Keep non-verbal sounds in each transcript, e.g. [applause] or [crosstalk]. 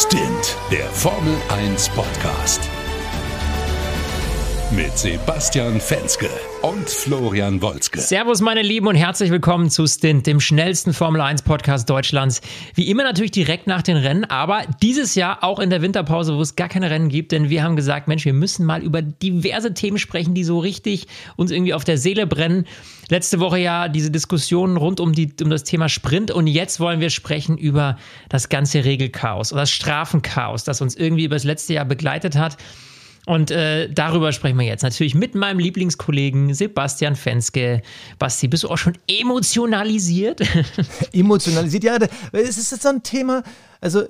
Stint, der Formel 1 Podcast. Mit Sebastian Fenske und Florian Wolzke. Servus, meine Lieben, und herzlich willkommen zu Stint, dem schnellsten Formel 1 Podcast Deutschlands. Wie immer natürlich direkt nach den Rennen, aber dieses Jahr auch in der Winterpause, wo es gar keine Rennen gibt, denn wir haben gesagt, Mensch, wir müssen mal über diverse Themen sprechen, die so richtig uns irgendwie auf der Seele brennen. Letzte Woche ja diese Diskussionen rund um, die, um das Thema Sprint und jetzt wollen wir sprechen über das ganze Regelchaos oder das Strafenchaos, das uns irgendwie über das letzte Jahr begleitet hat. Und äh, darüber sprechen wir jetzt. Natürlich mit meinem Lieblingskollegen Sebastian Fenske. Basti, bist du auch schon emotionalisiert? [laughs] emotionalisiert, ja. Es ist jetzt so ein Thema. Also,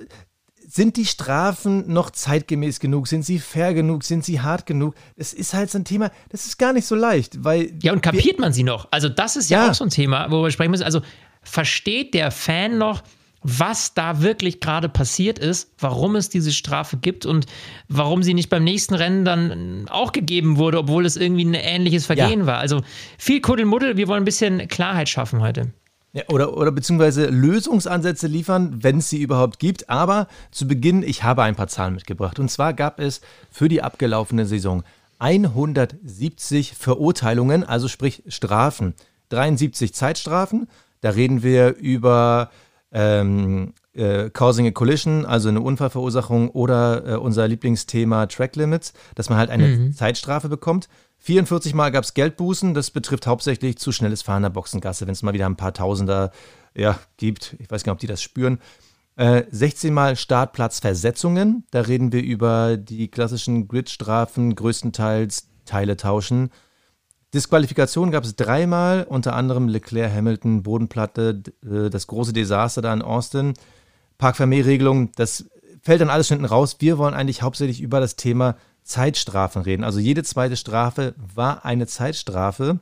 sind die Strafen noch zeitgemäß genug? Sind sie fair genug? Sind sie hart genug? Das ist halt so ein Thema, das ist gar nicht so leicht, weil. Ja, und kapiert man sie noch? Also, das ist ja, ja auch so ein Thema, wo wir sprechen müssen. Also, versteht der Fan noch, was da wirklich gerade passiert ist, warum es diese Strafe gibt und warum sie nicht beim nächsten Rennen dann auch gegeben wurde, obwohl es irgendwie ein ähnliches Vergehen ja. war. Also viel Kuddelmuddel, wir wollen ein bisschen Klarheit schaffen heute. Ja, oder, oder beziehungsweise Lösungsansätze liefern, wenn es sie überhaupt gibt. Aber zu Beginn, ich habe ein paar Zahlen mitgebracht. Und zwar gab es für die abgelaufene Saison 170 Verurteilungen, also sprich Strafen. 73 Zeitstrafen. Da reden wir über ähm, äh, Causing a Collision, also eine Unfallverursachung oder äh, unser Lieblingsthema Track Limits, dass man halt eine mhm. Zeitstrafe bekommt. 44 Mal gab es Geldbußen, das betrifft hauptsächlich zu schnelles Fahren der Boxengasse, wenn es mal wieder ein paar Tausender ja, gibt. Ich weiß gar nicht, ob die das spüren. Äh, 16 Mal Startplatzversetzungen, da reden wir über die klassischen Gridstrafen, größtenteils Teile tauschen. Disqualifikation gab es dreimal, unter anderem Leclerc, Hamilton, Bodenplatte, äh, das große Desaster da in Austin. Parkvermehrregelung, das fällt dann alles hinten raus. Wir wollen eigentlich hauptsächlich über das Thema Zeitstrafen reden. Also jede zweite Strafe war eine Zeitstrafe.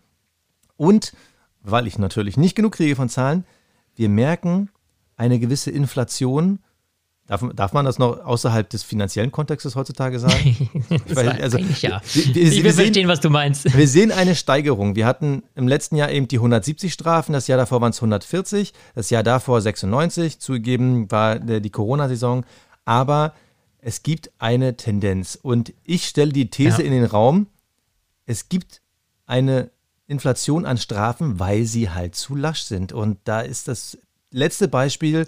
Und, weil ich natürlich nicht genug kriege von Zahlen, wir merken eine gewisse Inflation Darf, darf man das noch außerhalb des finanziellen Kontextes heutzutage sagen? [laughs] Weil, also, ja. Wir, wir, ich will verstehen, was du meinst. [laughs] Wir sehen eine Steigerung. Wir hatten im letzten Jahr eben die 170 Strafen, das Jahr davor waren es 140, das Jahr davor 96. Zugegeben war die Corona-Saison. Aber es gibt eine Tendenz. Und ich stelle die These ja. in den Raum, es gibt eine Inflation an Strafen, weil sie halt zu lasch sind. Und da ist das letzte Beispiel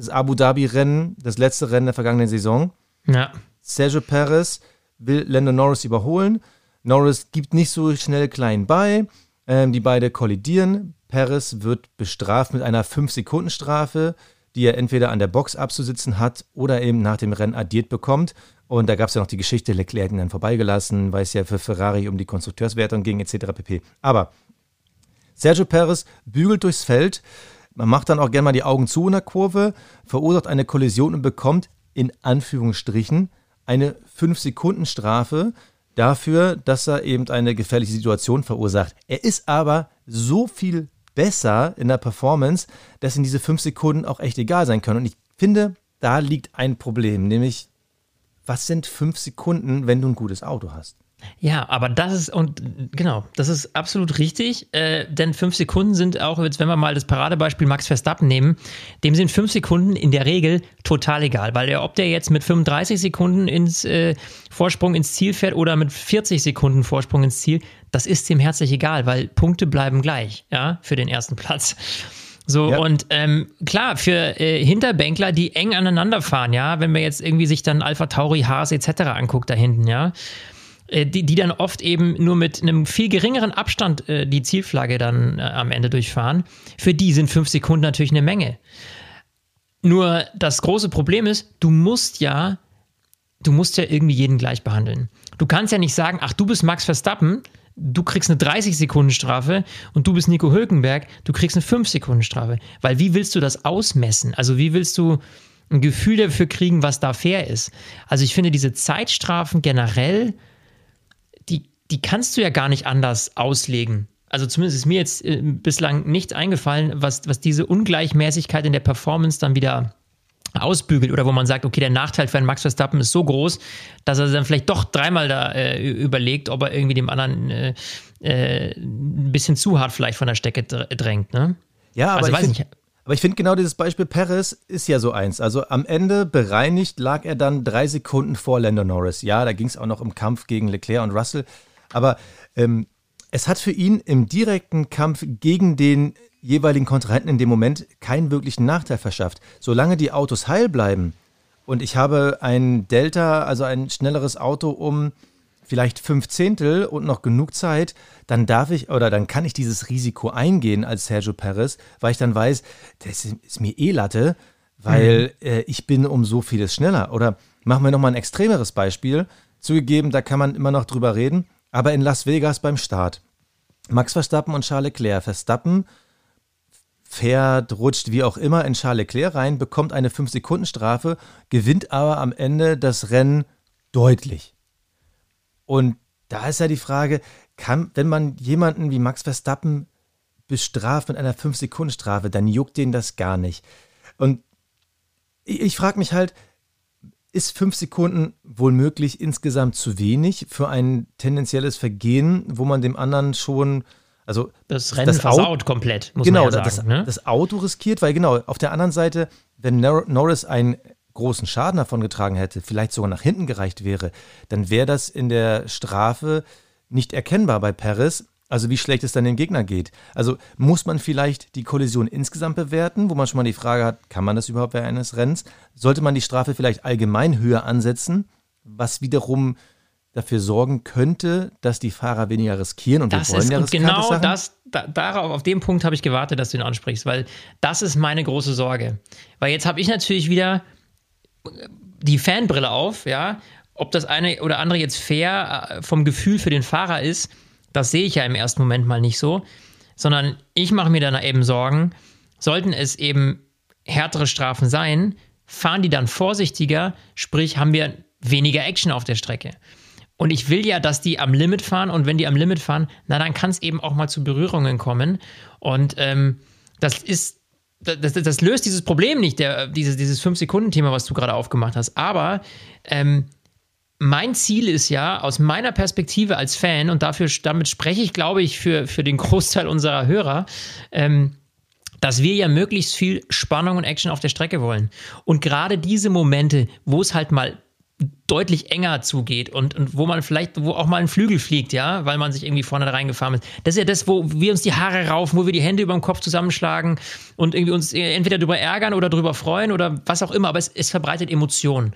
das Abu Dhabi-Rennen, das letzte Rennen der vergangenen Saison. Ja. Sergio Perez will Lando Norris überholen. Norris gibt nicht so schnell klein bei. Ähm, die beiden kollidieren. Perez wird bestraft mit einer 5-Sekunden-Strafe, die er entweder an der Box abzusitzen hat oder eben nach dem Rennen addiert bekommt. Und da gab es ja noch die Geschichte, Leclerc hat ihn dann vorbeigelassen, weil es ja für Ferrari um die Konstrukteurswertung ging, etc. pp. Aber Sergio Perez bügelt durchs Feld, man macht dann auch gerne mal die Augen zu in der Kurve, verursacht eine Kollision und bekommt in Anführungsstrichen eine 5-Sekunden-Strafe dafür, dass er eben eine gefährliche Situation verursacht. Er ist aber so viel besser in der Performance, dass ihm diese 5 Sekunden auch echt egal sein können. Und ich finde, da liegt ein Problem, nämlich was sind 5 Sekunden, wenn du ein gutes Auto hast? Ja, aber das ist, und genau, das ist absolut richtig, äh, denn fünf Sekunden sind auch, jetzt wenn wir mal das Paradebeispiel Max Verstappen nehmen, dem sind fünf Sekunden in der Regel total egal, weil er, ob der jetzt mit 35 Sekunden ins äh, Vorsprung ins Ziel fährt oder mit 40 Sekunden Vorsprung ins Ziel, das ist ihm herzlich egal, weil Punkte bleiben gleich, ja, für den ersten Platz. So, ja. und ähm, klar, für äh, Hinterbänkler, die eng aneinander fahren, ja, wenn man jetzt irgendwie sich dann Alpha Tauri, Haas etc. anguckt da hinten, ja, die, die dann oft eben nur mit einem viel geringeren Abstand äh, die Zielflagge dann äh, am Ende durchfahren. Für die sind fünf Sekunden natürlich eine Menge. Nur das große Problem ist, du musst ja, du musst ja irgendwie jeden gleich behandeln. Du kannst ja nicht sagen, ach, du bist Max Verstappen, du kriegst eine 30-Sekunden-Strafe und du bist Nico Hülkenberg, du kriegst eine 5-Sekunden-Strafe. Weil wie willst du das ausmessen? Also wie willst du ein Gefühl dafür kriegen, was da fair ist? Also ich finde diese Zeitstrafen generell die kannst du ja gar nicht anders auslegen. Also zumindest ist mir jetzt äh, bislang nichts eingefallen, was, was diese Ungleichmäßigkeit in der Performance dann wieder ausbügelt oder wo man sagt, okay, der Nachteil für einen Max Verstappen ist so groß, dass er dann vielleicht doch dreimal da äh, überlegt, ob er irgendwie dem anderen äh, äh, ein bisschen zu hart vielleicht von der Stecke drängt. Ne? Ja, aber, also, ich find, finde genau dieses Beispiel Perez ist ja so eins. Also am Ende bereinigt lag er dann drei Sekunden vor Lando Norris. Ja, da ging es auch noch im Kampf gegen Leclerc und Russell. Aber ähm, es hat für ihn im direkten Kampf gegen den jeweiligen Kontrahenten in dem Moment keinen wirklichen Nachteil verschafft. Solange die Autos heil bleiben und ich habe ein Delta, also ein schnelleres Auto um vielleicht fünf Zehntel und noch genug Zeit, dann darf ich oder dann kann ich dieses Risiko eingehen als Sergio Perez, weil ich dann weiß, das ist mir eh Latte, weil mhm. äh, ich bin um so vieles schneller. Oder machen wir nochmal ein extremeres Beispiel. Zugegeben, da kann man immer noch drüber reden, aber in Las Vegas beim Start. Max Verstappen und Charles Leclerc. Verstappen fährt, rutscht, wie auch immer, in Charles Leclerc rein, bekommt eine 5-Sekunden-Strafe, gewinnt aber am Ende das Rennen deutlich. Und da ist ja die Frage, kann, wenn man jemanden wie Max Verstappen bestraft mit einer 5-Sekunden-Strafe, dann juckt den das gar nicht. Und ich, ich frage mich halt, ist 5 Sekunden wohl möglich insgesamt zu wenig für ein tendenzielles Vergehen, wo man dem anderen schon also das Rennen das versaut komplett, muss genau, man ja sagen. Das, ne? das Auto riskiert, weil genau, auf der anderen Seite, wenn Norris ein großen Schaden davon getragen hätte, vielleicht sogar nach hinten gereicht wäre, dann wäre das in der Strafe nicht erkennbar bei Perez. Also wie schlecht es dann dem Gegner geht. Also muss man vielleicht die Kollision insgesamt bewerten, wo man schon mal die Frage hat, kann man das überhaupt während eines Rennens? Sollte man die Strafe vielleicht allgemein höher ansetzen, was wiederum dafür sorgen könnte, dass die Fahrer weniger riskieren und das wir wollen ist, ja und genau Sachen. das da, darauf auf dem Punkt habe ich gewartet, dass du ihn ansprichst, weil das ist meine große Sorge. Weil jetzt habe ich natürlich wieder die Fanbrille auf, ja, ob das eine oder andere jetzt fair äh, vom Gefühl für den Fahrer ist, das sehe ich ja im ersten Moment mal nicht so, sondern ich mache mir dann eben Sorgen, sollten es eben härtere Strafen sein, fahren die dann vorsichtiger, sprich haben wir weniger Action auf der Strecke. Und ich will ja, dass die am Limit fahren und wenn die am Limit fahren, na dann kann es eben auch mal zu Berührungen kommen. Und ähm, das ist das, das, löst dieses Problem nicht, der, dieses, dieses 5-Sekunden-Thema, was du gerade aufgemacht hast. Aber ähm, mein Ziel ist ja, aus meiner Perspektive als Fan, und dafür, damit spreche ich, glaube ich, für, für den Großteil unserer Hörer, ähm, dass wir ja möglichst viel Spannung und Action auf der Strecke wollen. Und gerade diese Momente, wo es halt mal deutlich enger zugeht und, und wo man vielleicht, wo auch mal ein Flügel fliegt, ja, weil man sich irgendwie vorne reingefahren ist. Das ist ja das, wo wir uns die Haare raufen, wo wir die Hände über dem Kopf zusammenschlagen und irgendwie uns entweder darüber ärgern oder darüber freuen oder was auch immer, aber es, es verbreitet Emotionen.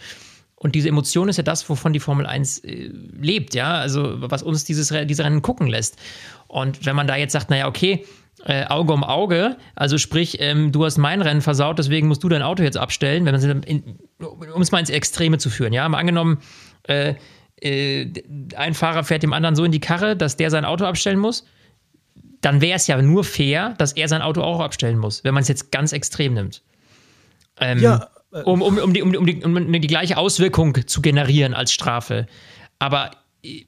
Und diese Emotion ist ja das, wovon die Formel 1 äh, lebt, ja, also was uns dieses, diese Rennen gucken lässt. Und wenn man da jetzt sagt, naja, okay, äh, Auge um Auge. Also sprich, ähm, du hast mein Rennen versaut, deswegen musst du dein Auto jetzt abstellen, wenn man um es mal ins Extreme zu führen. Ja, mal angenommen, äh, äh, ein Fahrer fährt dem anderen so in die Karre, dass der sein Auto abstellen muss. Dann wäre es ja nur fair, dass er sein Auto auch abstellen muss, wenn man es jetzt ganz extrem nimmt. Ähm, ja. Äh, um, um, um, die, um, die, um die gleiche Auswirkung zu generieren als Strafe. Aber äh,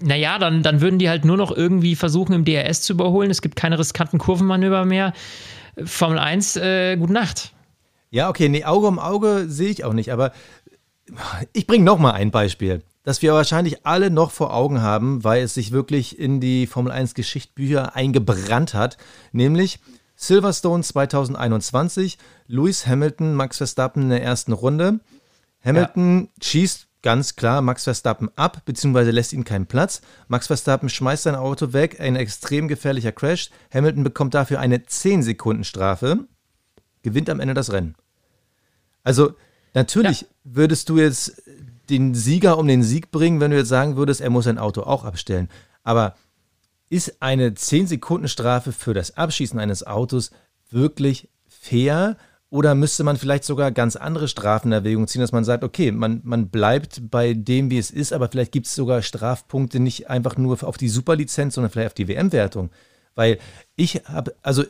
naja, dann, dann würden die halt nur noch irgendwie versuchen, im DRS zu überholen. Es gibt keine riskanten Kurvenmanöver mehr. Formel 1, äh, gute Nacht. Ja, okay, nee, Auge um Auge sehe ich auch nicht, aber ich bringe noch mal ein Beispiel, das wir wahrscheinlich alle noch vor Augen haben, weil es sich wirklich in die Formel 1 Geschichtsbücher eingebrannt hat, nämlich Silverstone 2021, Lewis Hamilton, Max Verstappen in der ersten Runde. Hamilton ja. schießt ganz klar Max Verstappen ab, beziehungsweise lässt ihm keinen Platz. Max Verstappen schmeißt sein Auto weg, ein extrem gefährlicher Crash. Hamilton bekommt dafür eine 10 Sekunden Strafe, gewinnt am Ende das Rennen. Also, natürlich ja. würdest du jetzt den Sieger um den Sieg bringen, wenn du jetzt sagen würdest, er muss sein Auto auch abstellen. Aber ist eine 10 Sekunden Strafe für das Abschießen eines Autos wirklich fair? Oder müsste man vielleicht sogar ganz andere Strafen in Erwägung ziehen, dass man sagt, okay, man, man bleibt bei dem, wie es ist, aber vielleicht gibt es sogar Strafpunkte nicht einfach nur auf die Superlizenz, sondern vielleicht auf die WM-Wertung. Weil ich habe, also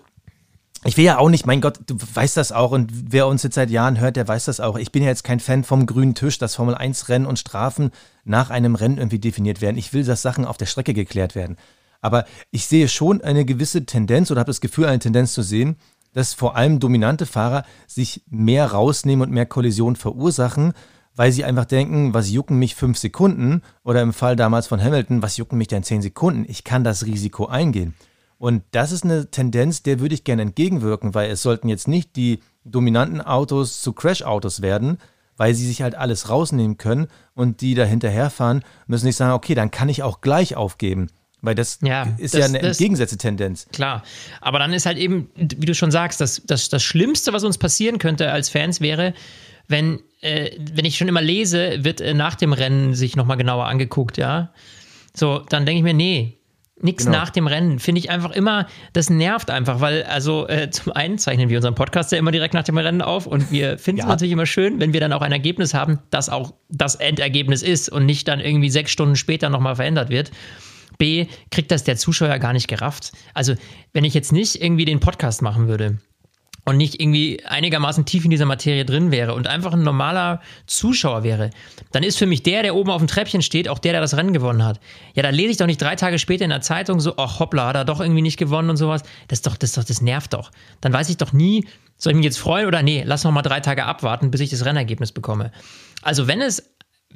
ich will ja auch nicht, mein Gott, du weißt das auch und wer uns jetzt seit Jahren hört, der weiß das auch. Ich bin ja jetzt kein Fan vom grünen Tisch, dass Formel 1 Rennen und Strafen nach einem Rennen irgendwie definiert werden. Ich will, dass Sachen auf der Strecke geklärt werden. Aber ich sehe schon eine gewisse Tendenz oder habe das Gefühl, eine Tendenz zu sehen, dass vor allem dominante Fahrer sich mehr rausnehmen und mehr Kollisionen verursachen, weil sie einfach denken, was jucken mich fünf Sekunden oder im Fall damals von Hamilton, was jucken mich denn zehn Sekunden? Ich kann das Risiko eingehen. Und das ist eine Tendenz, der würde ich gerne entgegenwirken, weil es sollten jetzt nicht die dominanten Autos zu Crash-Autos werden, weil sie sich halt alles rausnehmen können und die da hinterherfahren, müssen nicht sagen, okay, dann kann ich auch gleich aufgeben. Weil das ja, ist das, ja eine das, entgegengesetzte Tendenz. Klar. Aber dann ist halt eben, wie du schon sagst, das, das, das Schlimmste, was uns passieren könnte als Fans, wäre, wenn, äh, wenn ich schon immer lese, wird äh, nach dem Rennen sich nochmal genauer angeguckt, ja. So, dann denke ich mir, nee, Nichts genau. nach dem Rennen. Finde ich einfach immer, das nervt einfach, weil, also äh, zum einen zeichnen wir unseren Podcast ja immer direkt nach dem Rennen auf und wir [laughs] finden es ja. natürlich immer schön, wenn wir dann auch ein Ergebnis haben, das auch das Endergebnis ist und nicht dann irgendwie sechs Stunden später nochmal verändert wird. B, kriegt das der Zuschauer gar nicht gerafft. Also, wenn ich jetzt nicht irgendwie den Podcast machen würde, und nicht irgendwie einigermaßen tief in dieser Materie drin wäre und einfach ein normaler Zuschauer wäre, dann ist für mich der, der oben auf dem Treppchen steht, auch der, der das Rennen gewonnen hat. Ja, da lese ich doch nicht drei Tage später in der Zeitung so, ach hoppla, hat er doch irgendwie nicht gewonnen und sowas. Das doch, das doch, das nervt doch. Dann weiß ich doch nie, soll ich mich jetzt freuen oder nee, lass noch mal drei Tage abwarten, bis ich das Rennergebnis bekomme. Also wenn es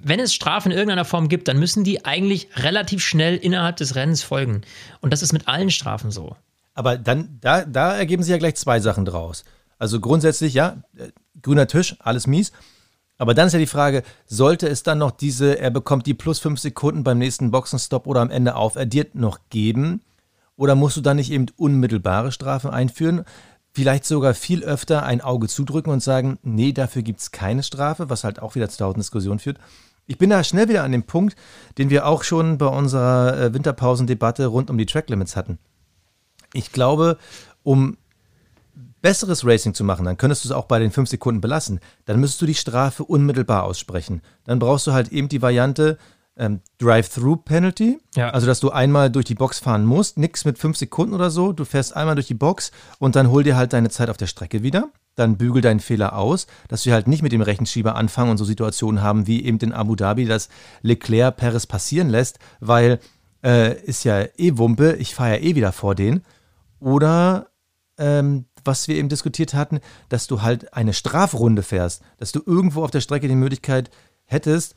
wenn es Strafen in irgendeiner Form gibt, dann müssen die eigentlich relativ schnell innerhalb des Rennens folgen. Und das ist mit allen Strafen so. Aber dann, da, da ergeben sich ja gleich zwei Sachen draus. Also grundsätzlich, ja, äh, grüner Tisch, alles mies. Aber dann ist ja die Frage, sollte es dann noch diese, er bekommt die plus fünf Sekunden beim nächsten Boxenstopp oder am Ende aufaddiert noch geben? Oder musst du dann nicht eben unmittelbare Strafen einführen? Vielleicht sogar viel öfter ein Auge zudrücken und sagen, nee, dafür gibt es keine Strafe, was halt auch wieder zu tausend Diskussionen führt. Ich bin da schnell wieder an dem Punkt, den wir auch schon bei unserer äh, Winterpausendebatte rund um die Tracklimits hatten. Ich glaube, um besseres Racing zu machen, dann könntest du es auch bei den 5 Sekunden belassen. Dann müsstest du die Strafe unmittelbar aussprechen. Dann brauchst du halt eben die Variante ähm, Drive-Through-Penalty. Ja. Also, dass du einmal durch die Box fahren musst. Nichts mit 5 Sekunden oder so. Du fährst einmal durch die Box und dann hol dir halt deine Zeit auf der Strecke wieder. Dann bügel deinen Fehler aus, dass wir halt nicht mit dem Rechenschieber anfangen und so Situationen haben wie eben in Abu Dhabi, dass Leclerc Perez passieren lässt, weil äh, ist ja eh Wumpe, ich fahre ja eh wieder vor denen. Oder ähm, was wir eben diskutiert hatten, dass du halt eine Strafrunde fährst, dass du irgendwo auf der Strecke die Möglichkeit hättest,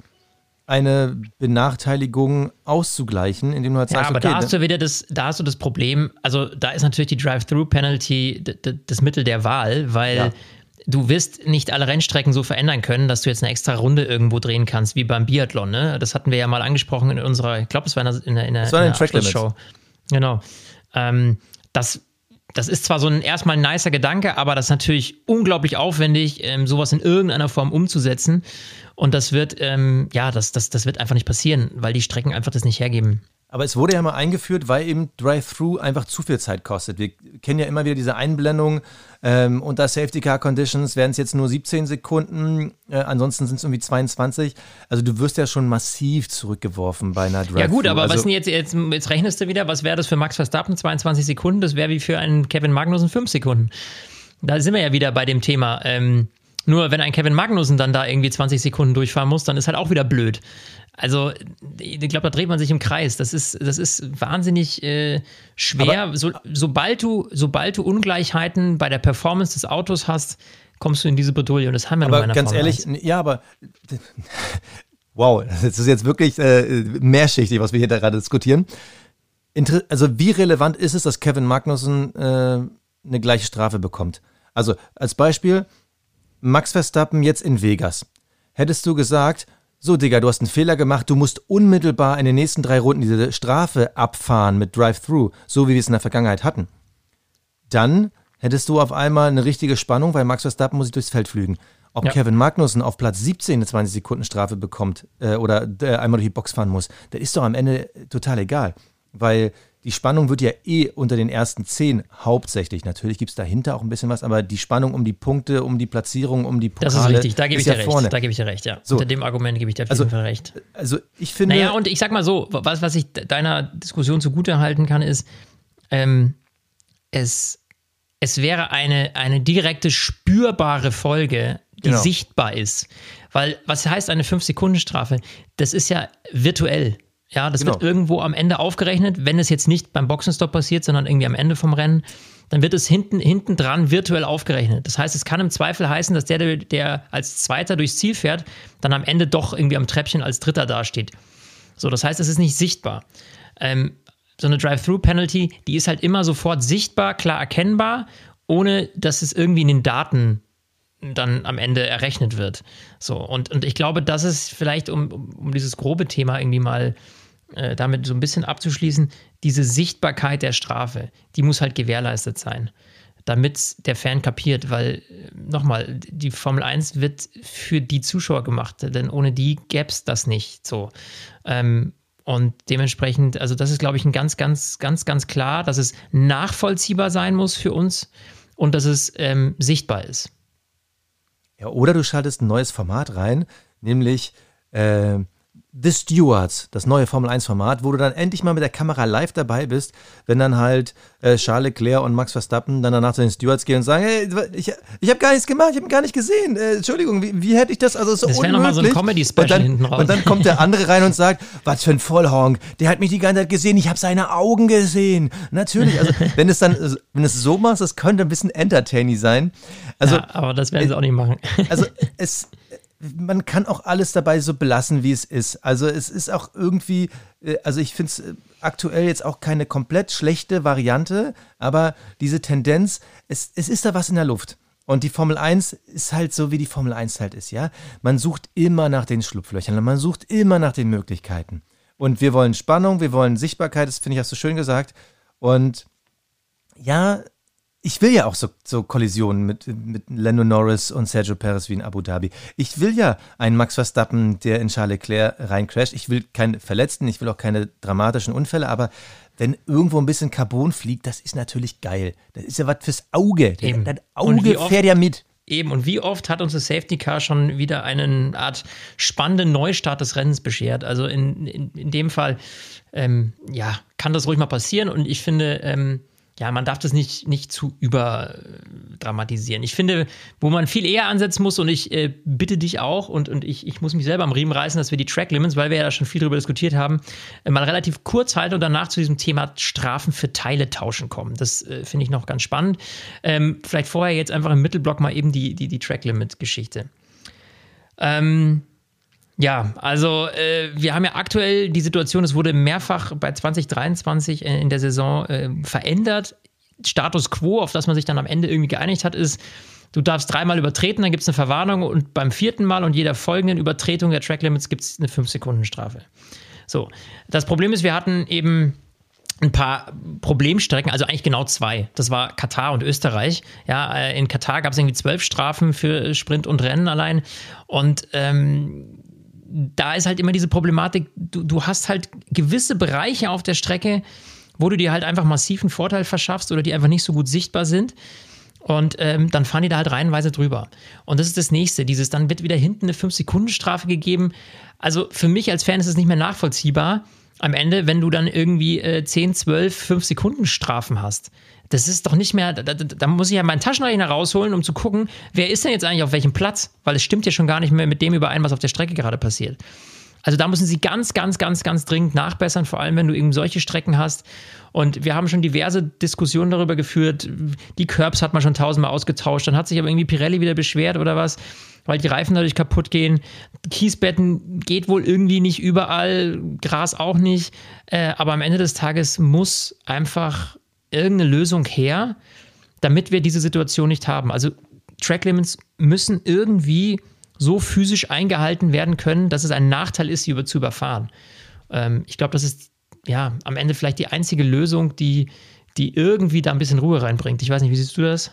eine Benachteiligung auszugleichen, indem du halt sagst, ja, aber okay, da hast du wieder das, da hast du das Problem, also da ist natürlich die Drive-Through-Penalty das Mittel der Wahl, weil ja. du wirst nicht alle Rennstrecken so verändern können, dass du jetzt eine extra Runde irgendwo drehen kannst, wie beim Biathlon. Ne? Das hatten wir ja mal angesprochen in unserer, ich glaube, es war in der, in der, in der Show. Genau. Ähm, das, das ist zwar so ein erstmal ein nicer Gedanke, aber das ist natürlich unglaublich aufwendig, ähm, sowas in irgendeiner Form umzusetzen. Und das wird, ähm, ja, das, das, das wird einfach nicht passieren, weil die Strecken einfach das nicht hergeben. Aber es wurde ja mal eingeführt, weil eben Drive-Thru einfach zu viel Zeit kostet. Wir kennen ja immer wieder diese Einblendung. Ähm, unter Safety Car Conditions werden es jetzt nur 17 Sekunden, äh, ansonsten sind es irgendwie 22. Also du wirst ja schon massiv zurückgeworfen bei einer Drive-Thru. Ja gut, aber also, was denn jetzt, jetzt, jetzt rechnest du wieder, was wäre das für Max Verstappen 22 Sekunden? Das wäre wie für einen Kevin Magnussen 5 Sekunden. Da sind wir ja wieder bei dem Thema. Ähm, nur wenn ein Kevin Magnussen dann da irgendwie 20 Sekunden durchfahren muss, dann ist halt auch wieder blöd. Also, ich glaube, da dreht man sich im Kreis. Das ist, das ist wahnsinnig äh, schwer. So, sobald, du, sobald du Ungleichheiten bei der Performance des Autos hast, kommst du in diese Bredouille. Und das haben wir aber noch ganz ehrlich, 1. ja, aber [laughs] wow, das ist jetzt wirklich äh, mehrschichtig, was wir hier gerade diskutieren. Inter also, wie relevant ist es, dass Kevin Magnussen äh, eine gleiche Strafe bekommt? Also, als Beispiel, Max Verstappen jetzt in Vegas. Hättest du gesagt, so, Digga, du hast einen Fehler gemacht, du musst unmittelbar in den nächsten drei Runden diese Strafe abfahren mit Drive-Thru, so wie wir es in der Vergangenheit hatten. Dann hättest du auf einmal eine richtige Spannung, weil Max Verstappen muss sich durchs Feld flügen. Ob ja. Kevin Magnussen auf Platz 17 eine 20 Sekunden Strafe bekommt äh, oder äh, einmal durch die Box fahren muss, das ist doch am Ende total egal. Weil die Spannung wird ja eh unter den ersten zehn hauptsächlich. Natürlich gibt es dahinter auch ein bisschen was, aber die Spannung um die Punkte, um die Platzierung, um die Pokale. Das ist richtig, da gebe ich dir recht. Vorne. Da gebe ich dir recht, ja. So. Unter dem Argument gebe ich dir auf jeden also, Fall recht. Also ich finde. Naja, und ich sag mal so, was, was ich deiner Diskussion zugute halten kann, ist, ähm, es, es wäre eine, eine direkte, spürbare Folge, die genau. sichtbar ist. Weil, was heißt eine 5-Sekunden-Strafe? Das ist ja virtuell. Ja, das genau. wird irgendwo am Ende aufgerechnet, wenn es jetzt nicht beim Boxenstopp passiert, sondern irgendwie am Ende vom Rennen, dann wird es hinten, hinten dran virtuell aufgerechnet. Das heißt, es kann im Zweifel heißen, dass der, der als Zweiter durchs Ziel fährt, dann am Ende doch irgendwie am Treppchen als Dritter dasteht. So, das heißt, es ist nicht sichtbar. Ähm, so eine Drive-Through-Penalty, die ist halt immer sofort sichtbar, klar erkennbar, ohne dass es irgendwie in den Daten dann am Ende errechnet wird. So, und, und ich glaube, das ist vielleicht, um, um dieses grobe Thema irgendwie mal äh, damit so ein bisschen abzuschließen, diese Sichtbarkeit der Strafe, die muss halt gewährleistet sein, damit der Fan kapiert, weil äh, nochmal, die Formel 1 wird für die Zuschauer gemacht, denn ohne die gäbe es das nicht so. Ähm, und dementsprechend, also das ist, glaube ich, ein ganz, ganz, ganz, ganz klar, dass es nachvollziehbar sein muss für uns und dass es ähm, sichtbar ist. Ja, oder du schaltest ein neues Format rein, nämlich äh, The Stewards, das neue Formel 1-Format, wo du dann endlich mal mit der Kamera live dabei bist, wenn dann halt äh, Charles Leclerc und Max Verstappen dann danach zu den Stewards gehen und sagen, hey, ich, ich habe gar nichts gemacht, ich habe gar nicht gesehen. Äh, Entschuldigung, wie, wie, hätte ich das? Also so das wäre nochmal so ein Comedy-Special hinten raus. Und dann kommt der andere rein und sagt, was für ein Vollhonk, der hat mich die ganze Zeit gesehen, ich habe seine Augen gesehen. Natürlich, also wenn es dann, wenn es so machst, das könnte ein bisschen entertaining sein. Also, ja, aber das werden sie auch nicht machen. Also [laughs] es man kann auch alles dabei so belassen, wie es ist. Also es ist auch irgendwie, äh, also ich finde es äh, aktuell jetzt auch keine komplett schlechte Variante, aber diese Tendenz, es, es ist da was in der Luft. Und die Formel 1 ist halt so, wie die Formel 1 halt ist, ja. Man sucht immer nach den Schlupflöchern, man sucht immer nach den Möglichkeiten. Und wir wollen Spannung, wir wollen Sichtbarkeit, das finde ich, hast du schön gesagt. Und ja, ich will ja auch so, so Kollisionen mit, mit Lando Norris und Sergio Perez wie in Abu Dhabi. Ich will ja einen Max Verstappen, der in Charles Leclerc reincrasht. Ich will keine Verletzten, ich will auch keine dramatischen Unfälle, aber wenn irgendwo ein bisschen Carbon fliegt, das ist natürlich geil. Das ist ja was fürs Auge. Eben. Das Auge fährt ja mit. Eben, und wie oft hat uns das Safety Car schon wieder eine Art spannenden Neustart des Rennens beschert? Also in, in, in dem Fall, ähm, ja, kann das ruhig mal passieren und ich finde, ähm, ja, man darf das nicht, nicht zu überdramatisieren. Ich finde, wo man viel eher ansetzen muss, und ich äh, bitte dich auch, und, und ich, ich muss mich selber am Riemen reißen, dass wir die Track Limits, weil wir ja da schon viel darüber diskutiert haben, äh, mal relativ kurz halten und danach zu diesem Thema Strafen für Teile tauschen kommen. Das äh, finde ich noch ganz spannend. Ähm, vielleicht vorher jetzt einfach im Mittelblock mal eben die, die, die Track Limit-Geschichte. Ähm, ja, also äh, wir haben ja aktuell die Situation, es wurde mehrfach bei 2023 in der Saison äh, verändert. Status quo, auf das man sich dann am Ende irgendwie geeinigt hat, ist, du darfst dreimal übertreten, dann gibt es eine Verwarnung und beim vierten Mal und jeder folgenden Übertretung der Track Limits gibt es eine 5-Sekunden-Strafe. So, das Problem ist, wir hatten eben ein paar Problemstrecken, also eigentlich genau zwei. Das war Katar und Österreich. Ja, äh, in Katar gab es irgendwie zwölf Strafen für Sprint und Rennen allein. Und ähm, da ist halt immer diese Problematik, du, du hast halt gewisse Bereiche auf der Strecke, wo du dir halt einfach massiven Vorteil verschaffst oder die einfach nicht so gut sichtbar sind. Und ähm, dann fahren die da halt reihenweise drüber. Und das ist das nächste. Dieses, dann wird wieder hinten eine 5-Sekunden-Strafe gegeben. Also für mich als Fan ist es nicht mehr nachvollziehbar am Ende, wenn du dann irgendwie äh, 10, 12, 5-Sekunden-Strafen hast. Das ist doch nicht mehr, da, da, da muss ich ja meinen Taschenrechner rausholen, um zu gucken, wer ist denn jetzt eigentlich auf welchem Platz? Weil es stimmt ja schon gar nicht mehr mit dem überein, was auf der Strecke gerade passiert. Also da müssen sie ganz, ganz, ganz, ganz dringend nachbessern, vor allem wenn du eben solche Strecken hast. Und wir haben schon diverse Diskussionen darüber geführt. Die Curbs hat man schon tausendmal ausgetauscht. Dann hat sich aber irgendwie Pirelli wieder beschwert oder was, weil die Reifen dadurch kaputt gehen. Kiesbetten geht wohl irgendwie nicht überall, Gras auch nicht. Äh, aber am Ende des Tages muss einfach irgendeine Lösung her, damit wir diese Situation nicht haben. Also Track Limits müssen irgendwie so physisch eingehalten werden können, dass es ein Nachteil ist, sie zu überfahren. Ähm, ich glaube, das ist ja am Ende vielleicht die einzige Lösung, die, die irgendwie da ein bisschen Ruhe reinbringt. Ich weiß nicht, wie siehst du das?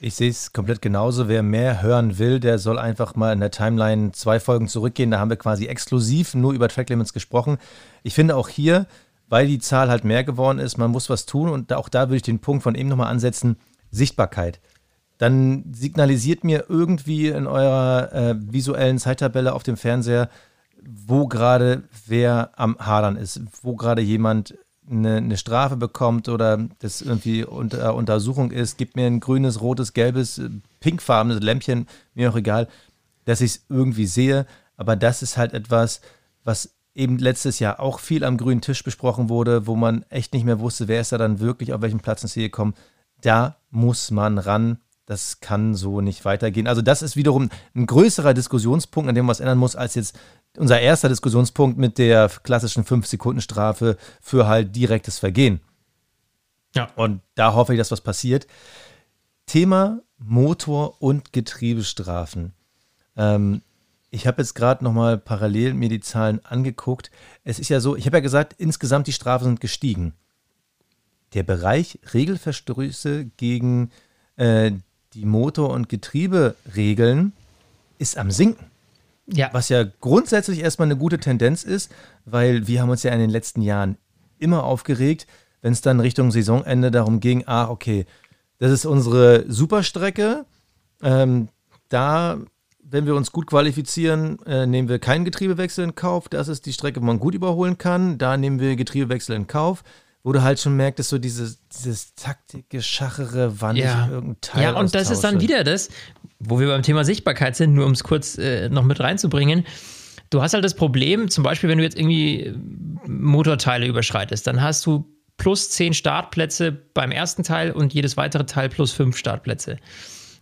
Ich sehe es komplett genauso. Wer mehr hören will, der soll einfach mal in der Timeline zwei Folgen zurückgehen. Da haben wir quasi exklusiv nur über Track Limits gesprochen. Ich finde auch hier weil die Zahl halt mehr geworden ist, man muss was tun und auch da würde ich den Punkt von eben nochmal ansetzen, Sichtbarkeit. Dann signalisiert mir irgendwie in eurer äh, visuellen Zeittabelle auf dem Fernseher, wo gerade wer am Hadern ist, wo gerade jemand eine, eine, Strafe bekommt oder das irgendwie unter Untersuchung ist, gibt mir ein grünes, rotes, gelbes, pinkfarbenes Lämpchen, mir auch egal, dass ich es irgendwie sehe. Aber das ist halt etwas, was eben letztes Jahr auch viel am grünen Tisch besprochen wurde, wo man echt nicht mehr wusste, wer ist da dann wirklich auf welchem Platz ins Ziel gekommen. Da muss man ran das kann so nicht weitergehen. Also das ist wiederum ein größerer Diskussionspunkt, an dem man was ändern muss, als jetzt unser erster Diskussionspunkt mit der klassischen 5-Sekunden-Strafe für halt direktes Vergehen. Ja. Und da hoffe ich, dass was passiert. Thema Motor- und Getriebestrafen. Ähm, ich habe jetzt gerade nochmal parallel mir die Zahlen angeguckt. Es ist ja so, ich habe ja gesagt, insgesamt die Strafen sind gestiegen. Der Bereich Regelverstöße gegen äh, die Motor- und Getrieberegeln ist am Sinken. Ja. Was ja grundsätzlich erstmal eine gute Tendenz ist, weil wir haben uns ja in den letzten Jahren immer aufgeregt, wenn es dann Richtung Saisonende darum ging, ah, okay, das ist unsere Superstrecke. Ähm, da, wenn wir uns gut qualifizieren, äh, nehmen wir keinen Getriebewechsel in Kauf. Das ist die Strecke, wo man gut überholen kann. Da nehmen wir Getriebewechsel in Kauf wo du halt schon merkst, dass so dieses, dieses taktische, wann ja. ich irgendein Teil Ja, und das ist dann wieder das, wo wir beim Thema Sichtbarkeit sind, nur um es kurz äh, noch mit reinzubringen. Du hast halt das Problem, zum Beispiel, wenn du jetzt irgendwie Motorteile überschreitest, dann hast du plus 10 Startplätze beim ersten Teil und jedes weitere Teil plus 5 Startplätze.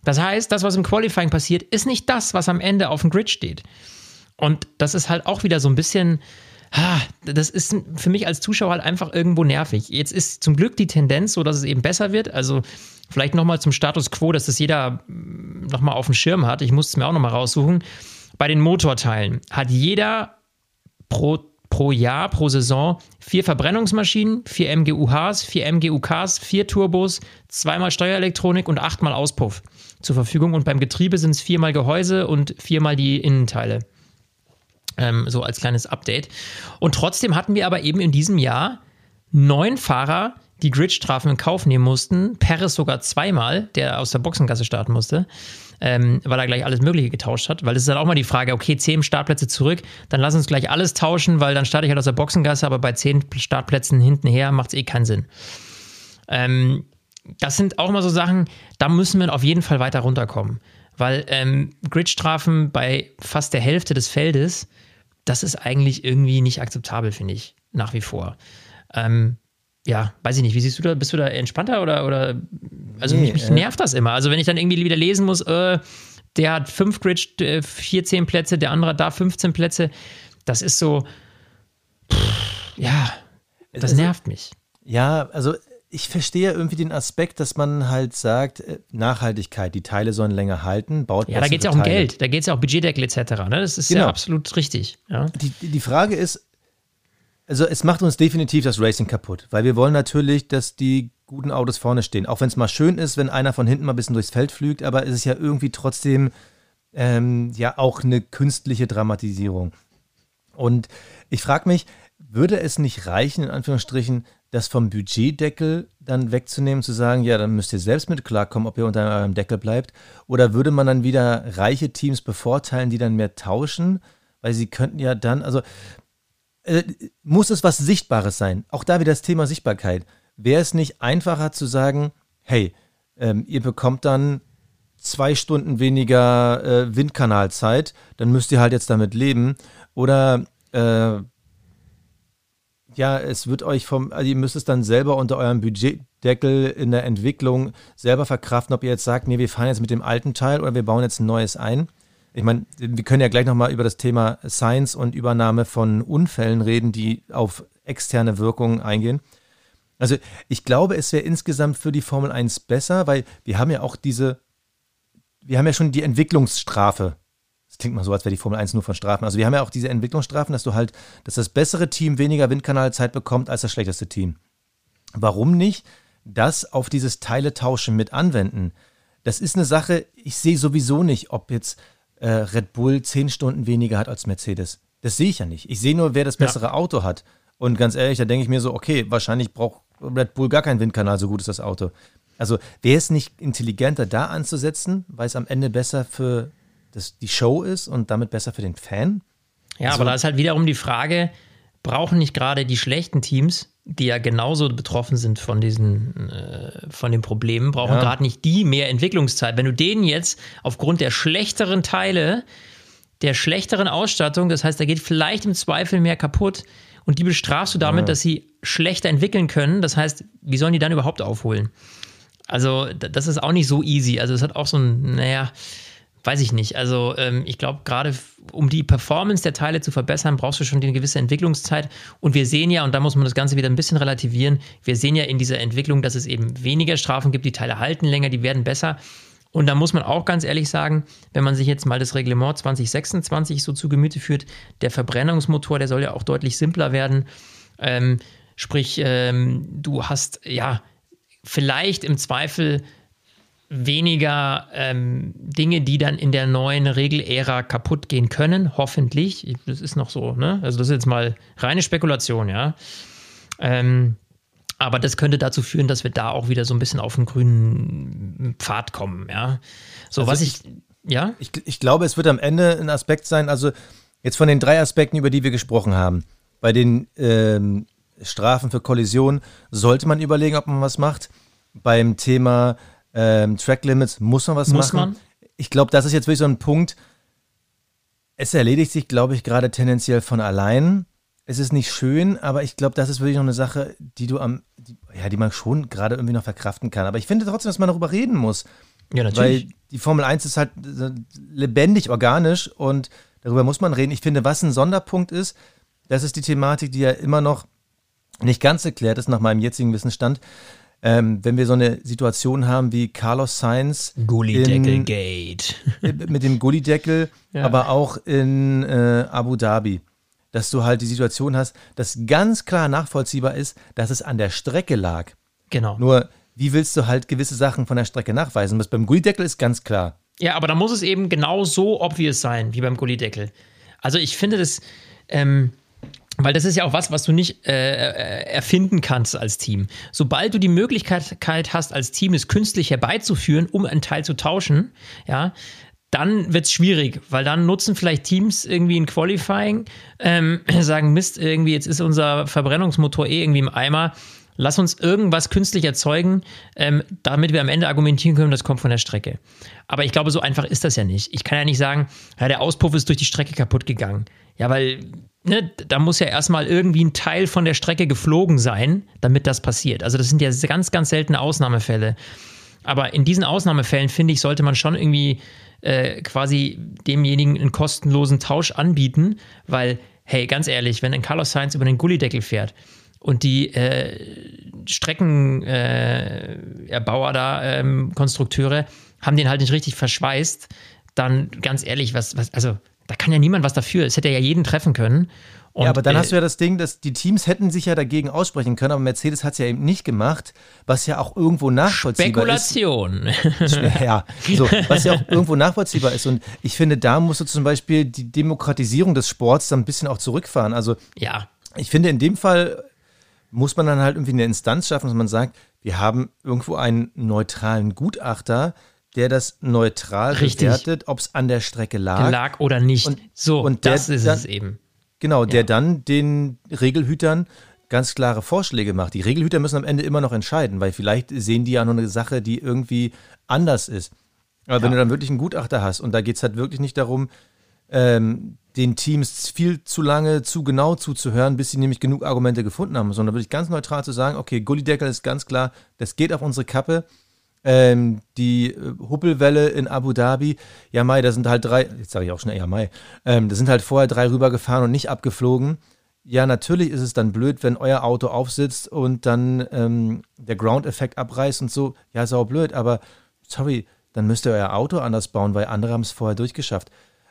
Das heißt, das, was im Qualifying passiert, ist nicht das, was am Ende auf dem Grid steht. Und das ist halt auch wieder so ein bisschen, das ist für mich als Zuschauer halt einfach irgendwo nervig. Jetzt ist zum Glück die Tendenz so, dass es eben besser wird. Also vielleicht nochmal zum Status quo, dass das jeder mm, nochmal auf dem Schirm hat. Ich muss es mir auch nochmal raussuchen. Bei den Motorteilen hat jeder pro, pro Jahr, pro Saison vier Verbrennungsmaschinen, vier MGUHs, vier MGUKs, vier Turbos, zweimal Steuerelektronik und achtmal Auspuff zur Verfügung. Und beim Getriebe sind es viermal Gehäuse und viermal die Innenteile. Ähm, so als kleines Update. Und trotzdem hatten wir aber eben in diesem Jahr neun Fahrer, die Gridstrafen in Kauf nehmen mussten. Perez sogar zweimal, der aus der Boxengasse starten musste, ähm, weil er gleich alles Mögliche getauscht hat. Weil das ist dann auch mal die Frage, okay, zehn Startplätze zurück, dann lass uns gleich alles tauschen, weil dann starte ich halt aus der Boxengasse, aber bei zehn Startplätzen hintenher macht es eh keinen Sinn. Ähm, das sind auch mal so Sachen, da müssen wir auf jeden Fall weiter runterkommen. Weil ähm, Gridstrafen bei fast der Hälfte des Feldes das ist eigentlich irgendwie nicht akzeptabel, finde ich, nach wie vor. Ähm, ja, weiß ich nicht, wie siehst du da? Bist du da entspannter oder, oder also nee, mich, mich äh, nervt das immer. Also wenn ich dann irgendwie wieder lesen muss, äh, der hat fünf Grid, äh, 14 Plätze, der andere hat da 15 Plätze, das ist so, pff, ja, das also, nervt mich. Ja, also ich verstehe irgendwie den Aspekt, dass man halt sagt, äh, Nachhaltigkeit, die Teile sollen länger halten, baut Ja, da geht es ja auch um Geld, da geht es ja auch Budgetdeckel etc. Ne? Das ist genau. ja absolut richtig. Ja. Die, die Frage ist, also es macht uns definitiv das Racing kaputt, weil wir wollen natürlich, dass die guten Autos vorne stehen. Auch wenn es mal schön ist, wenn einer von hinten mal ein bisschen durchs Feld flügt, aber es ist ja irgendwie trotzdem ähm, ja auch eine künstliche Dramatisierung. Und ich frage mich, würde es nicht reichen, in Anführungsstrichen, das vom Budgetdeckel dann wegzunehmen, zu sagen, ja, dann müsst ihr selbst mit klarkommen, ob ihr unter eurem Deckel bleibt? Oder würde man dann wieder reiche Teams bevorteilen, die dann mehr tauschen? Weil sie könnten ja dann, also äh, muss es was Sichtbares sein? Auch da wieder das Thema Sichtbarkeit. Wäre es nicht einfacher zu sagen, hey, ähm, ihr bekommt dann zwei Stunden weniger äh, Windkanalzeit, dann müsst ihr halt jetzt damit leben. Oder äh, ja, es wird euch vom, also ihr müsst es dann selber unter eurem Budgetdeckel in der Entwicklung selber verkraften, ob ihr jetzt sagt, nee, wir fahren jetzt mit dem alten Teil oder wir bauen jetzt ein neues ein. Ich meine, wir können ja gleich nochmal über das Thema Science und Übernahme von Unfällen reden, die auf externe Wirkungen eingehen. Also ich glaube, es wäre insgesamt für die Formel 1 besser, weil wir haben ja auch diese, wir haben ja schon die Entwicklungsstrafe das klingt mal so, als wäre die Formel 1 nur von Strafen. Also wir haben ja auch diese Entwicklungsstrafen, dass du halt, dass das bessere Team weniger Windkanalzeit bekommt als das schlechteste Team. Warum nicht das auf dieses Teiletauschen mit anwenden? Das ist eine Sache, ich sehe sowieso nicht, ob jetzt äh, Red Bull zehn Stunden weniger hat als Mercedes. Das sehe ich ja nicht. Ich sehe nur, wer das bessere ja. Auto hat. Und ganz ehrlich, da denke ich mir so, okay, wahrscheinlich braucht Red Bull gar keinen Windkanal, so gut ist das Auto. Also wäre es nicht intelligenter, da anzusetzen, weil es am Ende besser für das die Show ist und damit besser für den Fan. Ja, also, aber da ist halt wiederum die Frage, brauchen nicht gerade die schlechten Teams, die ja genauso betroffen sind von diesen, äh, von den Problemen, brauchen ja. gerade nicht die mehr Entwicklungszeit. Wenn du denen jetzt aufgrund der schlechteren Teile, der schlechteren Ausstattung, das heißt, da geht vielleicht im Zweifel mehr kaputt und die bestrafst du damit, ja. dass sie schlechter entwickeln können. Das heißt, wie sollen die dann überhaupt aufholen? Also, das ist auch nicht so easy. Also, es hat auch so ein, naja, weiß ich nicht. Also, ähm, ich glaube, gerade um die Performance der Teile zu verbessern, brauchst du schon eine gewisse Entwicklungszeit. Und wir sehen ja, und da muss man das Ganze wieder ein bisschen relativieren, wir sehen ja in dieser Entwicklung, dass es eben weniger Strafen gibt, die Teile halten länger, die werden besser. Und da muss man auch ganz ehrlich sagen, wenn man sich jetzt mal das Reglement 2026 so zu Gemüte führt, der Verbrennungsmotor, der soll ja auch deutlich simpler werden. Ähm, sprich, ähm, du hast ja vielleicht im Zweifel weniger ähm, Dinge, die dann in der neuen Regelära kaputt gehen können, hoffentlich. Das ist noch so, ne? Also das ist jetzt mal reine Spekulation, ja. Ähm, aber das könnte dazu führen, dass wir da auch wieder so ein bisschen auf den grünen Pfad kommen, ja. So, also was ich, ich, ja? Ich, ich glaube, es wird am Ende ein Aspekt sein, also jetzt von den drei Aspekten, über die wir gesprochen haben. Bei den ähm, Strafen für Kollision sollte man überlegen, ob man was macht. Beim Thema ähm, Track Limits muss man was muss machen. Man? Ich glaube, das ist jetzt wirklich so ein Punkt. Es erledigt sich, glaube ich, gerade tendenziell von allein es ist nicht schön, aber ich glaube, das ist wirklich noch eine Sache, die du am, die, ja, die man schon gerade irgendwie noch verkraften kann. Aber ich finde trotzdem, dass man darüber reden muss. Ja, natürlich. Weil die Formel 1 ist halt lebendig, organisch und darüber muss man reden. Ich finde, was ein Sonderpunkt ist, das ist die Thematik, die ja immer noch nicht ganz erklärt ist nach meinem jetzigen Wissensstand. Ähm, wenn wir so eine Situation haben wie Carlos Sainz. Gullideckel-Gate. [laughs] mit dem Gullideckel, ja. aber auch in äh, Abu Dhabi dass du halt die Situation hast, dass ganz klar nachvollziehbar ist, dass es an der Strecke lag. Genau. Nur, wie willst du halt gewisse Sachen von der Strecke nachweisen? Was beim Gullideckel ist ganz klar. Ja, aber da muss es eben genau so obvious sein, wie beim Gullideckel. Also ich finde das, ähm, weil das ist ja auch was, was du nicht äh, äh erfinden kannst als Team. Sobald du die Möglichkeit hast, als Team es künstlich herbeizuführen, um einen Teil zu tauschen, ja, dann wird es schwierig, weil dann nutzen vielleicht Teams irgendwie ein Qualifying, ähm, [clears throat] sagen, Mist, irgendwie jetzt ist unser Verbrennungsmotor eh irgendwie im Eimer. Lass uns irgendwas künstlich erzeugen, ähm, damit wir am Ende argumentieren können, das kommt von der Strecke. Aber ich glaube, so einfach ist das ja nicht. Ich kann ja nicht sagen, ja, der Auspuff ist durch die Strecke kaputt gegangen. Ja, weil ne, da muss ja erstmal irgendwie ein Teil von der Strecke geflogen sein, damit das passiert. Also das sind ja ganz, ganz seltene Ausnahmefälle. Aber in diesen Ausnahmefällen, finde ich, sollte man schon irgendwie äh, quasi demjenigen einen kostenlosen Tausch anbieten, weil, hey, ganz ehrlich, wenn ein Carlos Sainz über den Gullideckel fährt und die äh, Streckenerbauer äh, da, ähm, Konstrukteure, haben den halt nicht richtig verschweißt, dann ganz ehrlich, was, was, also da kann ja niemand was dafür. Es hätte ja jeden treffen können. Und, ja, aber dann äh, hast du ja das Ding, dass die Teams hätten sich ja dagegen aussprechen können, aber Mercedes hat es ja eben nicht gemacht, was ja auch irgendwo nachvollziehbar Spekulation. ist. Spekulation. [laughs] Ja, so, was ja auch irgendwo nachvollziehbar ist. Und ich finde, da musst du zum Beispiel die Demokratisierung des Sports dann ein bisschen auch zurückfahren. Also, ja. ich finde, in dem Fall muss man dann halt irgendwie eine Instanz schaffen, dass man sagt, wir haben irgendwo einen neutralen Gutachter, der das neutral Richtig. bewertet, ob es an der Strecke lag. Lag oder nicht. Und, so, und das ist dann, es eben Genau, der ja. dann den Regelhütern ganz klare Vorschläge macht. Die Regelhüter müssen am Ende immer noch entscheiden, weil vielleicht sehen die ja nur eine Sache, die irgendwie anders ist. Aber ja. wenn du dann wirklich einen Gutachter hast und da geht es halt wirklich nicht darum, ähm, den Teams viel zu lange, zu genau zuzuhören, bis sie nämlich genug Argumente gefunden haben, sondern wirklich ganz neutral zu sagen, okay, Gullideckel ist ganz klar, das geht auf unsere Kappe ähm, die äh, Huppelwelle in Abu Dhabi, ja Mai, da sind halt drei, jetzt sage ich auch schnell, ja Mai, ähm, da sind halt vorher drei rübergefahren und nicht abgeflogen. Ja, natürlich ist es dann blöd, wenn euer Auto aufsitzt und dann ähm, der Ground-Effekt abreißt und so. Ja, sau blöd, aber sorry, dann müsst ihr euer Auto anders bauen, weil andere haben es vorher durchgeschafft.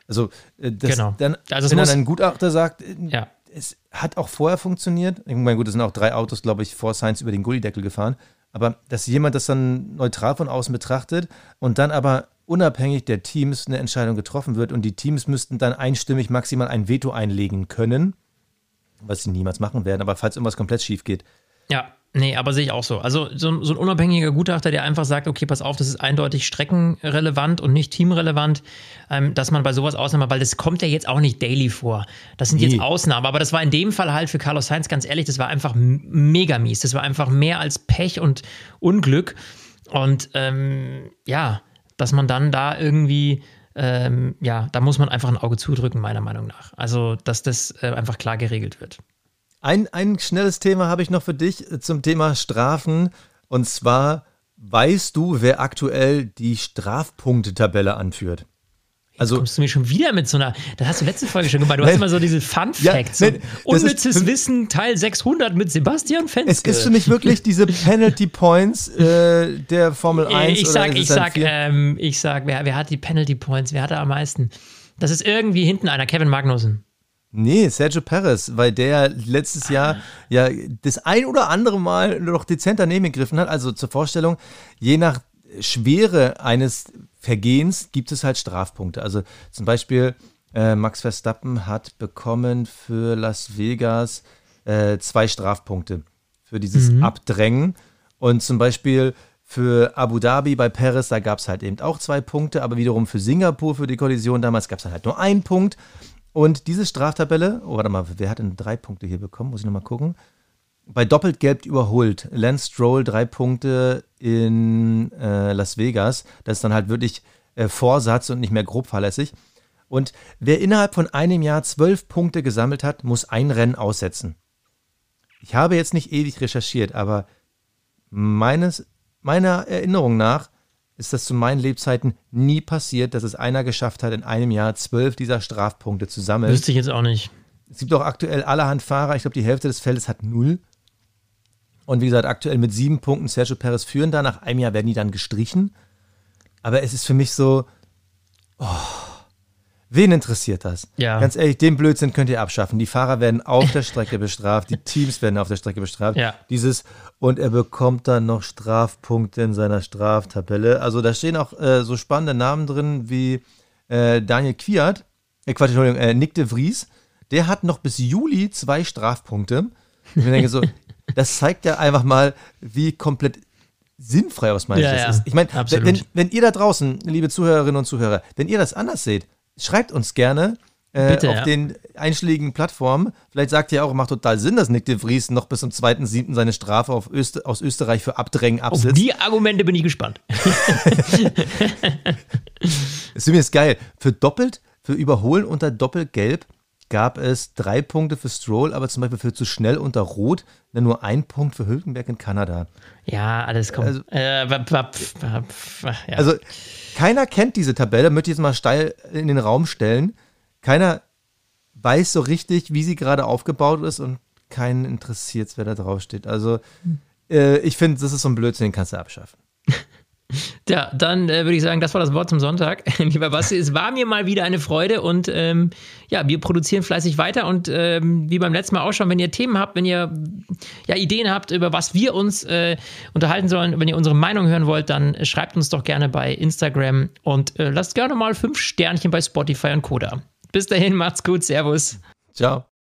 Also, äh, das, genau. dann, also wenn dann ein Gutachter sagt, äh, ja. es hat auch vorher funktioniert. Ich meine, gut, es sind auch drei Autos, glaube ich, vor Science über den Gullideckel gefahren. Aber dass jemand das dann neutral von außen betrachtet und dann aber unabhängig der Teams eine Entscheidung getroffen wird und die Teams müssten dann einstimmig maximal ein Veto einlegen können, was sie niemals machen werden, aber falls irgendwas komplett schief geht. Ja, Nee, aber sehe ich auch so. Also so, so, ein unabhängiger Gutachter, der einfach sagt, okay, pass auf, das ist eindeutig streckenrelevant und nicht teamrelevant, ähm, dass man bei sowas Ausnahmen, weil das kommt ja jetzt auch nicht daily vor. Das sind nee. jetzt Ausnahmen, aber das war in dem Fall halt für Carlos Sainz, ganz ehrlich, das war einfach mega mies. Das war einfach mehr als Pech und Unglück. Und ähm, ja, dass man dann da irgendwie ähm, ja, da muss man einfach ein Auge zudrücken, meiner Meinung nach. Also, dass das äh, einfach klar geregelt wird. Ein, ein schnelles Thema habe ich noch für dich zum Thema Strafen. Und zwar weißt du, wer aktuell die Strafpunktetabelle anführt? Also kommst du mir schon wieder mit so einer, das hast du letzte Folge schon gemacht, du hast immer so diese Fun Facts, ja, unnützes Wissen Teil 600 mit Sebastian Fenske. Es ist für mich wirklich diese Penalty Points [laughs] äh, der Formel 1. Ich sag, ich sag, ähm, ich sag, wer, wer hat die Penalty Points, wer hat da am meisten? Das ist irgendwie hinten einer, Kevin Magnussen. Nee, Sergio Perez, weil der letztes Jahr ja das ein oder andere Mal noch dezent daneben gegriffen hat. Also zur Vorstellung, je nach Schwere eines Vergehens gibt es halt Strafpunkte. Also zum Beispiel äh, Max Verstappen hat bekommen für Las Vegas äh, zwei Strafpunkte für dieses mhm. Abdrängen. Und zum Beispiel für Abu Dhabi bei Paris, da gab es halt eben auch zwei Punkte, aber wiederum für Singapur, für die Kollision damals gab es halt nur einen Punkt. Und diese Straftabelle, oh, warte mal, wer hat denn drei Punkte hier bekommen? Muss ich nochmal gucken. Bei doppelt gelb überholt. Lance Stroll drei Punkte in äh, Las Vegas. Das ist dann halt wirklich äh, Vorsatz und nicht mehr grob fahrlässig. Und wer innerhalb von einem Jahr zwölf Punkte gesammelt hat, muss ein Rennen aussetzen. Ich habe jetzt nicht ewig recherchiert, aber meines, meiner Erinnerung nach ist das zu meinen Lebzeiten nie passiert, dass es einer geschafft hat, in einem Jahr zwölf dieser Strafpunkte zu sammeln. Wüsste ich jetzt auch nicht. Es gibt auch aktuell allerhand Fahrer, ich glaube, die Hälfte des Feldes hat null. Und wie gesagt, aktuell mit sieben Punkten Sergio Perez führen da. Nach einem Jahr werden die dann gestrichen. Aber es ist für mich so, oh, wen interessiert das? Ja. Ganz ehrlich, den Blödsinn könnt ihr abschaffen. Die Fahrer werden auf der Strecke bestraft, die Teams werden auf der Strecke bestraft. Ja. Dieses, und er bekommt dann noch Strafpunkte in seiner Straftabelle. Also da stehen auch äh, so spannende Namen drin wie äh, Daniel Kwiat, äh, Quatsch, Entschuldigung, äh, Nick de Vries. Der hat noch bis Juli zwei Strafpunkte. Ich denke so, [laughs] das zeigt ja einfach mal, wie komplett sinnfrei aus meiner Sicht ja, das ist. Ich meine, wenn, wenn ihr da draußen, liebe Zuhörerinnen und Zuhörer, wenn ihr das anders seht, schreibt uns gerne. Äh, Bitte, auf ja. den einschlägigen Plattformen. Vielleicht sagt ihr auch, macht total Sinn, dass Nick de Vries noch bis zum 2.7. seine Strafe Öster aus Österreich für Abdrängen absitzt. Auf die Argumente bin ich gespannt. [laughs] ist übrigens geil. Für doppelt, für Überholen unter Doppelgelb gab es drei Punkte für Stroll, aber zum Beispiel für zu schnell unter Rot nur ein Punkt für Hülkenberg in Kanada. Ja, alles kommt. Also, äh, ja. also keiner kennt diese Tabelle, möchte ich jetzt mal steil in den Raum stellen. Keiner weiß so richtig, wie sie gerade aufgebaut ist und keinen interessiert wer da draufsteht. Also äh, ich finde, das ist so ein Blödsinn, den kannst du abschaffen. Ja, dann äh, würde ich sagen, das war das Wort zum Sonntag. [laughs] Lieber Basti, es war mir mal wieder eine Freude und ähm, ja, wir produzieren fleißig weiter und ähm, wie beim letzten Mal auch schon, wenn ihr Themen habt, wenn ihr ja Ideen habt, über was wir uns äh, unterhalten sollen, wenn ihr unsere Meinung hören wollt, dann schreibt uns doch gerne bei Instagram und äh, lasst gerne mal fünf Sternchen bei Spotify und Koda. Bis dahin, macht's gut, Servus. Ciao.